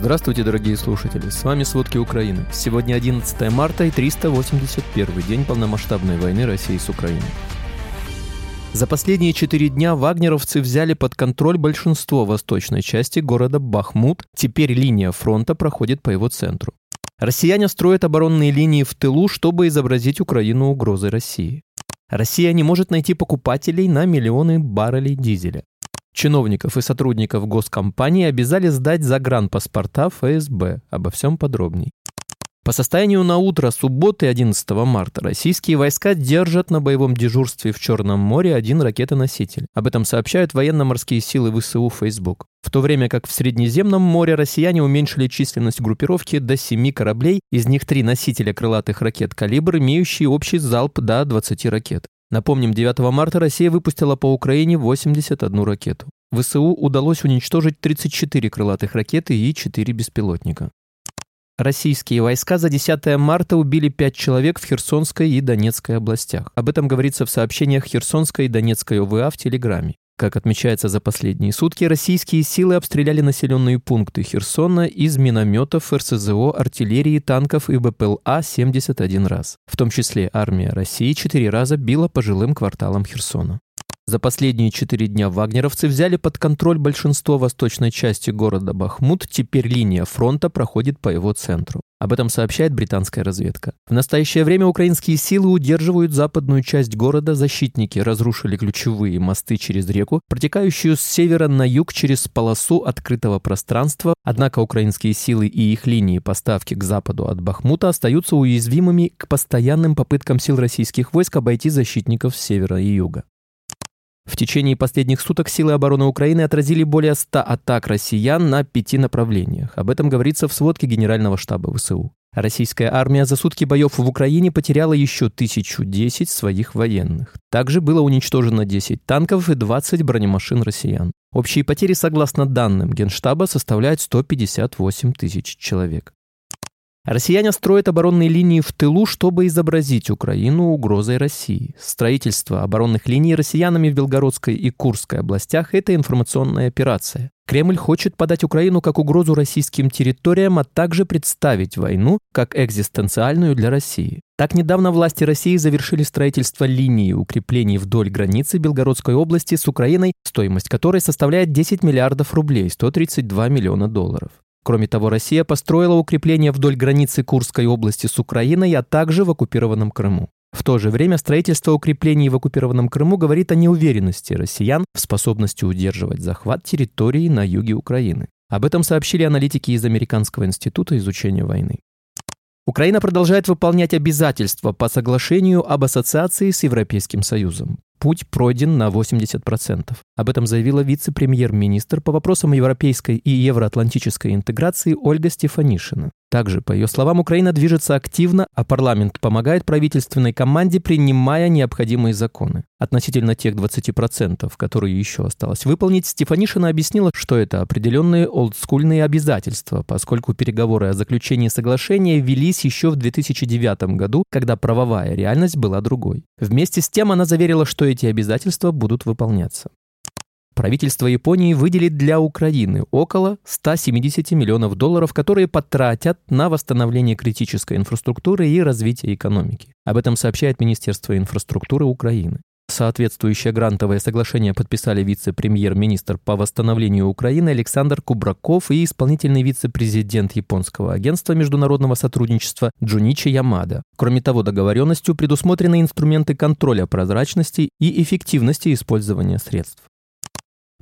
Здравствуйте, дорогие слушатели! С вами «Сводки Украины». Сегодня 11 марта и 381 день полномасштабной войны России с Украиной. За последние четыре дня вагнеровцы взяли под контроль большинство восточной части города Бахмут. Теперь линия фронта проходит по его центру. Россияне строят оборонные линии в тылу, чтобы изобразить Украину угрозой России. Россия не может найти покупателей на миллионы баррелей дизеля. Чиновников и сотрудников госкомпании обязали сдать загранпаспорта ФСБ. Обо всем подробней. По состоянию на утро субботы 11 марта российские войска держат на боевом дежурстве в Черном море один ракетоноситель. Об этом сообщают военно-морские силы ВСУ Facebook. В то время как в Среднеземном море россияне уменьшили численность группировки до 7 кораблей, из них три носителя крылатых ракет «Калибр», имеющие общий залп до 20 ракет. Напомним, 9 марта Россия выпустила по Украине 81 ракету. ВСУ удалось уничтожить 34 крылатых ракеты и 4 беспилотника. Российские войска за 10 марта убили 5 человек в Херсонской и Донецкой областях. Об этом говорится в сообщениях Херсонской и Донецкой ОВА в Телеграме. Как отмечается за последние сутки, российские силы обстреляли населенные пункты Херсона из минометов, РСЗО, артиллерии, танков и БПЛА 71 раз. В том числе армия России 4 раза била по жилым кварталам Херсона. За последние четыре дня вагнеровцы взяли под контроль большинство восточной части города Бахмут, теперь линия фронта проходит по его центру. Об этом сообщает британская разведка. В настоящее время украинские силы удерживают западную часть города, защитники разрушили ключевые мосты через реку, протекающую с севера на юг через полосу открытого пространства, однако украинские силы и их линии поставки к западу от Бахмута остаются уязвимыми к постоянным попыткам сил российских войск обойти защитников с севера и юга. В течение последних суток силы обороны Украины отразили более 100 атак россиян на пяти направлениях. Об этом говорится в сводке Генерального штаба ВСУ. Российская армия за сутки боев в Украине потеряла еще 1010 своих военных. Также было уничтожено 10 танков и 20 бронемашин россиян. Общие потери, согласно данным Генштаба, составляют 158 тысяч человек. Россияне строят оборонные линии в тылу, чтобы изобразить Украину угрозой России. Строительство оборонных линий россиянами в Белгородской и Курской областях – это информационная операция. Кремль хочет подать Украину как угрозу российским территориям, а также представить войну как экзистенциальную для России. Так недавно власти России завершили строительство линии укреплений вдоль границы Белгородской области с Украиной, стоимость которой составляет 10 миллиардов рублей, 132 миллиона долларов. Кроме того, Россия построила укрепления вдоль границы Курской области с Украиной, а также в оккупированном Крыму. В то же время строительство укреплений в оккупированном Крыму говорит о неуверенности россиян в способности удерживать захват территории на юге Украины. Об этом сообщили аналитики из Американского института изучения войны. Украина продолжает выполнять обязательства по соглашению об ассоциации с Европейским Союзом. Путь пройден на 80%. Об этом заявила вице-премьер-министр по вопросам европейской и евроатлантической интеграции Ольга Стефанишина. Также, по ее словам, Украина движется активно, а парламент помогает правительственной команде, принимая необходимые законы. Относительно тех 20%, которые еще осталось выполнить, Стефанишина объяснила, что это определенные олдскульные обязательства, поскольку переговоры о заключении соглашения велись еще в 2009 году, когда правовая реальность была другой. Вместе с тем она заверила, что эти обязательства будут выполняться правительство Японии выделит для Украины около 170 миллионов долларов, которые потратят на восстановление критической инфраструктуры и развитие экономики. Об этом сообщает Министерство инфраструктуры Украины. Соответствующее грантовое соглашение подписали вице-премьер-министр по восстановлению Украины Александр Кубраков и исполнительный вице-президент Японского агентства международного сотрудничества Джуничи Ямада. Кроме того, договоренностью предусмотрены инструменты контроля прозрачности и эффективности использования средств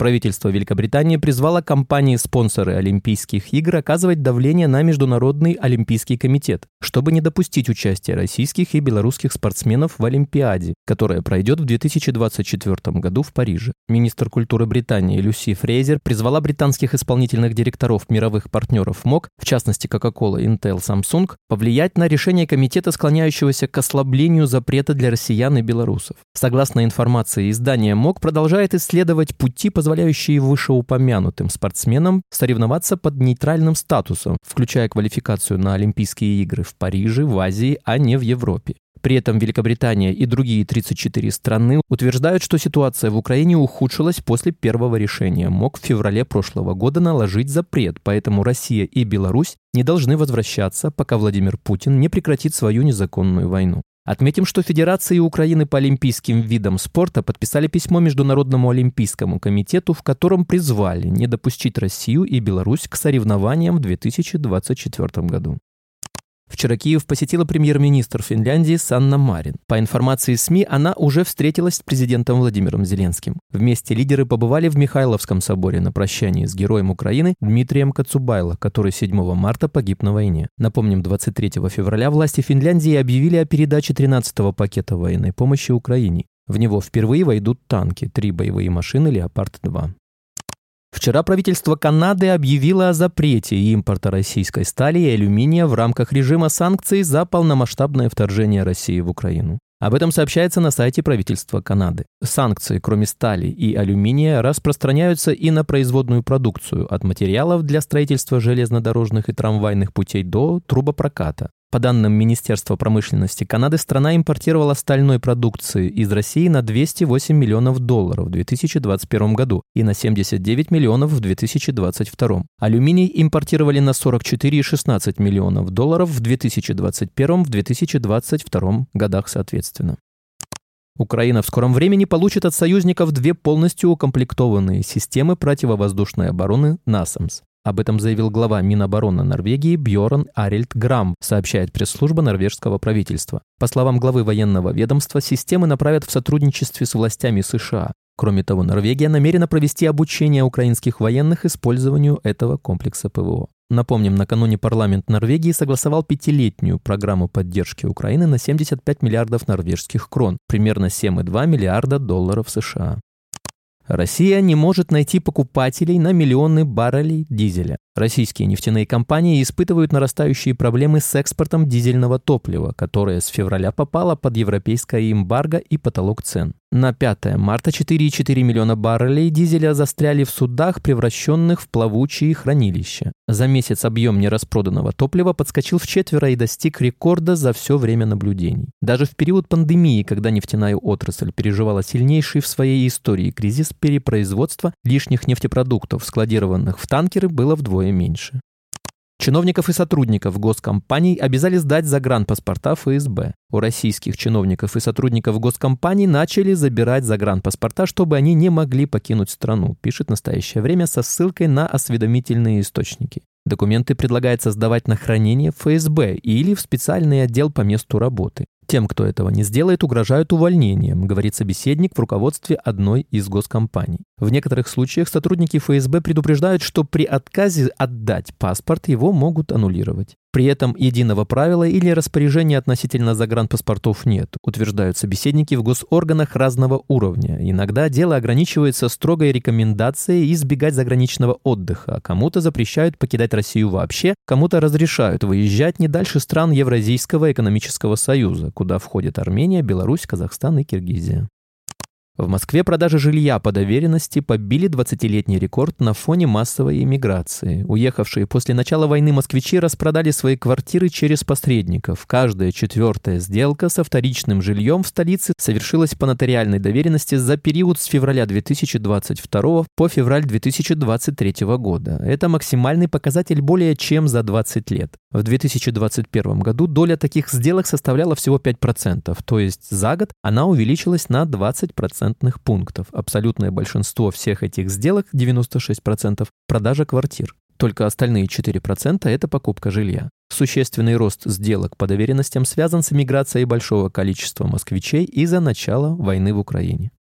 правительство Великобритании призвало компании-спонсоры Олимпийских игр оказывать давление на Международный Олимпийский комитет, чтобы не допустить участия российских и белорусских спортсменов в Олимпиаде, которая пройдет в 2024 году в Париже. Министр культуры Британии Люси Фрейзер призвала британских исполнительных директоров мировых партнеров МОК, в частности Coca-Cola, Intel, Samsung, повлиять на решение комитета, склоняющегося к ослаблению запрета для россиян и белорусов. Согласно информации издания МОК продолжает исследовать пути, позволяющие позволяющие вышеупомянутым спортсменам соревноваться под нейтральным статусом, включая квалификацию на Олимпийские игры в Париже, в Азии, а не в Европе. При этом Великобритания и другие 34 страны утверждают, что ситуация в Украине ухудшилась после первого решения МОК в феврале прошлого года наложить запрет, поэтому Россия и Беларусь не должны возвращаться, пока Владимир Путин не прекратит свою незаконную войну. Отметим, что Федерации Украины по олимпийским видам спорта подписали письмо Международному олимпийскому комитету, в котором призвали не допустить Россию и Беларусь к соревнованиям в 2024 году. Вчера Киев посетила премьер-министр Финляндии Санна Марин. По информации СМИ, она уже встретилась с президентом Владимиром Зеленским. Вместе лидеры побывали в Михайловском соборе на прощании с героем Украины Дмитрием Кацубайло, который 7 марта погиб на войне. Напомним, 23 февраля власти Финляндии объявили о передаче 13-го пакета военной помощи Украине. В него впервые войдут танки, три боевые машины «Леопард-2». Вчера правительство Канады объявило о запрете импорта российской стали и алюминия в рамках режима санкций за полномасштабное вторжение России в Украину. Об этом сообщается на сайте правительства Канады. Санкции, кроме стали и алюминия, распространяются и на производную продукцию, от материалов для строительства железнодорожных и трамвайных путей до трубопроката. По данным Министерства промышленности Канады, страна импортировала стальной продукции из России на 208 миллионов долларов в 2021 году и на 79 миллионов в 2022. Алюминий импортировали на 44,16 миллионов долларов в 2021-2022 годах соответственно. Украина в скором времени получит от союзников две полностью укомплектованные системы противовоздушной обороны «Насамс». Об этом заявил глава Минобороны Норвегии Бьорн Арильд Грам, сообщает пресс-служба норвежского правительства. По словам главы военного ведомства, системы направят в сотрудничестве с властями США. Кроме того, Норвегия намерена провести обучение украинских военных использованию этого комплекса ПВО. Напомним, накануне парламент Норвегии согласовал пятилетнюю программу поддержки Украины на 75 миллиардов норвежских крон, примерно 7,2 миллиарда долларов США. Россия не может найти покупателей на миллионы баррелей дизеля. Российские нефтяные компании испытывают нарастающие проблемы с экспортом дизельного топлива, которое с февраля попало под европейское эмбарго и потолок цен. На 5 марта 4,4 миллиона баррелей дизеля застряли в судах, превращенных в плавучие хранилища. За месяц объем нераспроданного топлива подскочил в четверо и достиг рекорда за все время наблюдений. Даже в период пандемии, когда нефтяная отрасль переживала сильнейший в своей истории кризис перепроизводства лишних нефтепродуктов, складированных в танкеры, было вдвое меньше. Чиновников и сотрудников госкомпаний обязали сдать загранпаспорта ФСБ. У российских чиновников и сотрудников госкомпаний начали забирать загранпаспорта, чтобы они не могли покинуть страну, пишет настоящее время со ссылкой на осведомительные источники. Документы предлагается сдавать на хранение в ФСБ или в специальный отдел по месту работы. Тем, кто этого не сделает, угрожают увольнением, говорит собеседник в руководстве одной из госкомпаний. В некоторых случаях сотрудники ФСБ предупреждают, что при отказе отдать паспорт его могут аннулировать. При этом единого правила или распоряжения относительно загранпаспортов нет, утверждают собеседники в госорганах разного уровня. Иногда дело ограничивается строгой рекомендацией избегать заграничного отдыха, кому-то запрещают покидать Россию вообще, кому-то разрешают выезжать не дальше стран Евразийского экономического союза, куда входят Армения, Беларусь, Казахстан и Киргизия. В Москве продажи жилья по доверенности побили 20-летний рекорд на фоне массовой иммиграции. Уехавшие после начала войны москвичи распродали свои квартиры через посредников. Каждая четвертая сделка со вторичным жильем в столице совершилась по нотариальной доверенности за период с февраля 2022 по февраль 2023 года. Это максимальный показатель более чем за 20 лет. В 2021 году доля таких сделок составляла всего 5%, то есть за год она увеличилась на 20% пунктов. Абсолютное большинство всех этих сделок, 96%, продажа квартир. Только остальные 4% – это покупка жилья. Существенный рост сделок по доверенностям связан с миграцией большого количества москвичей из-за начала войны в Украине.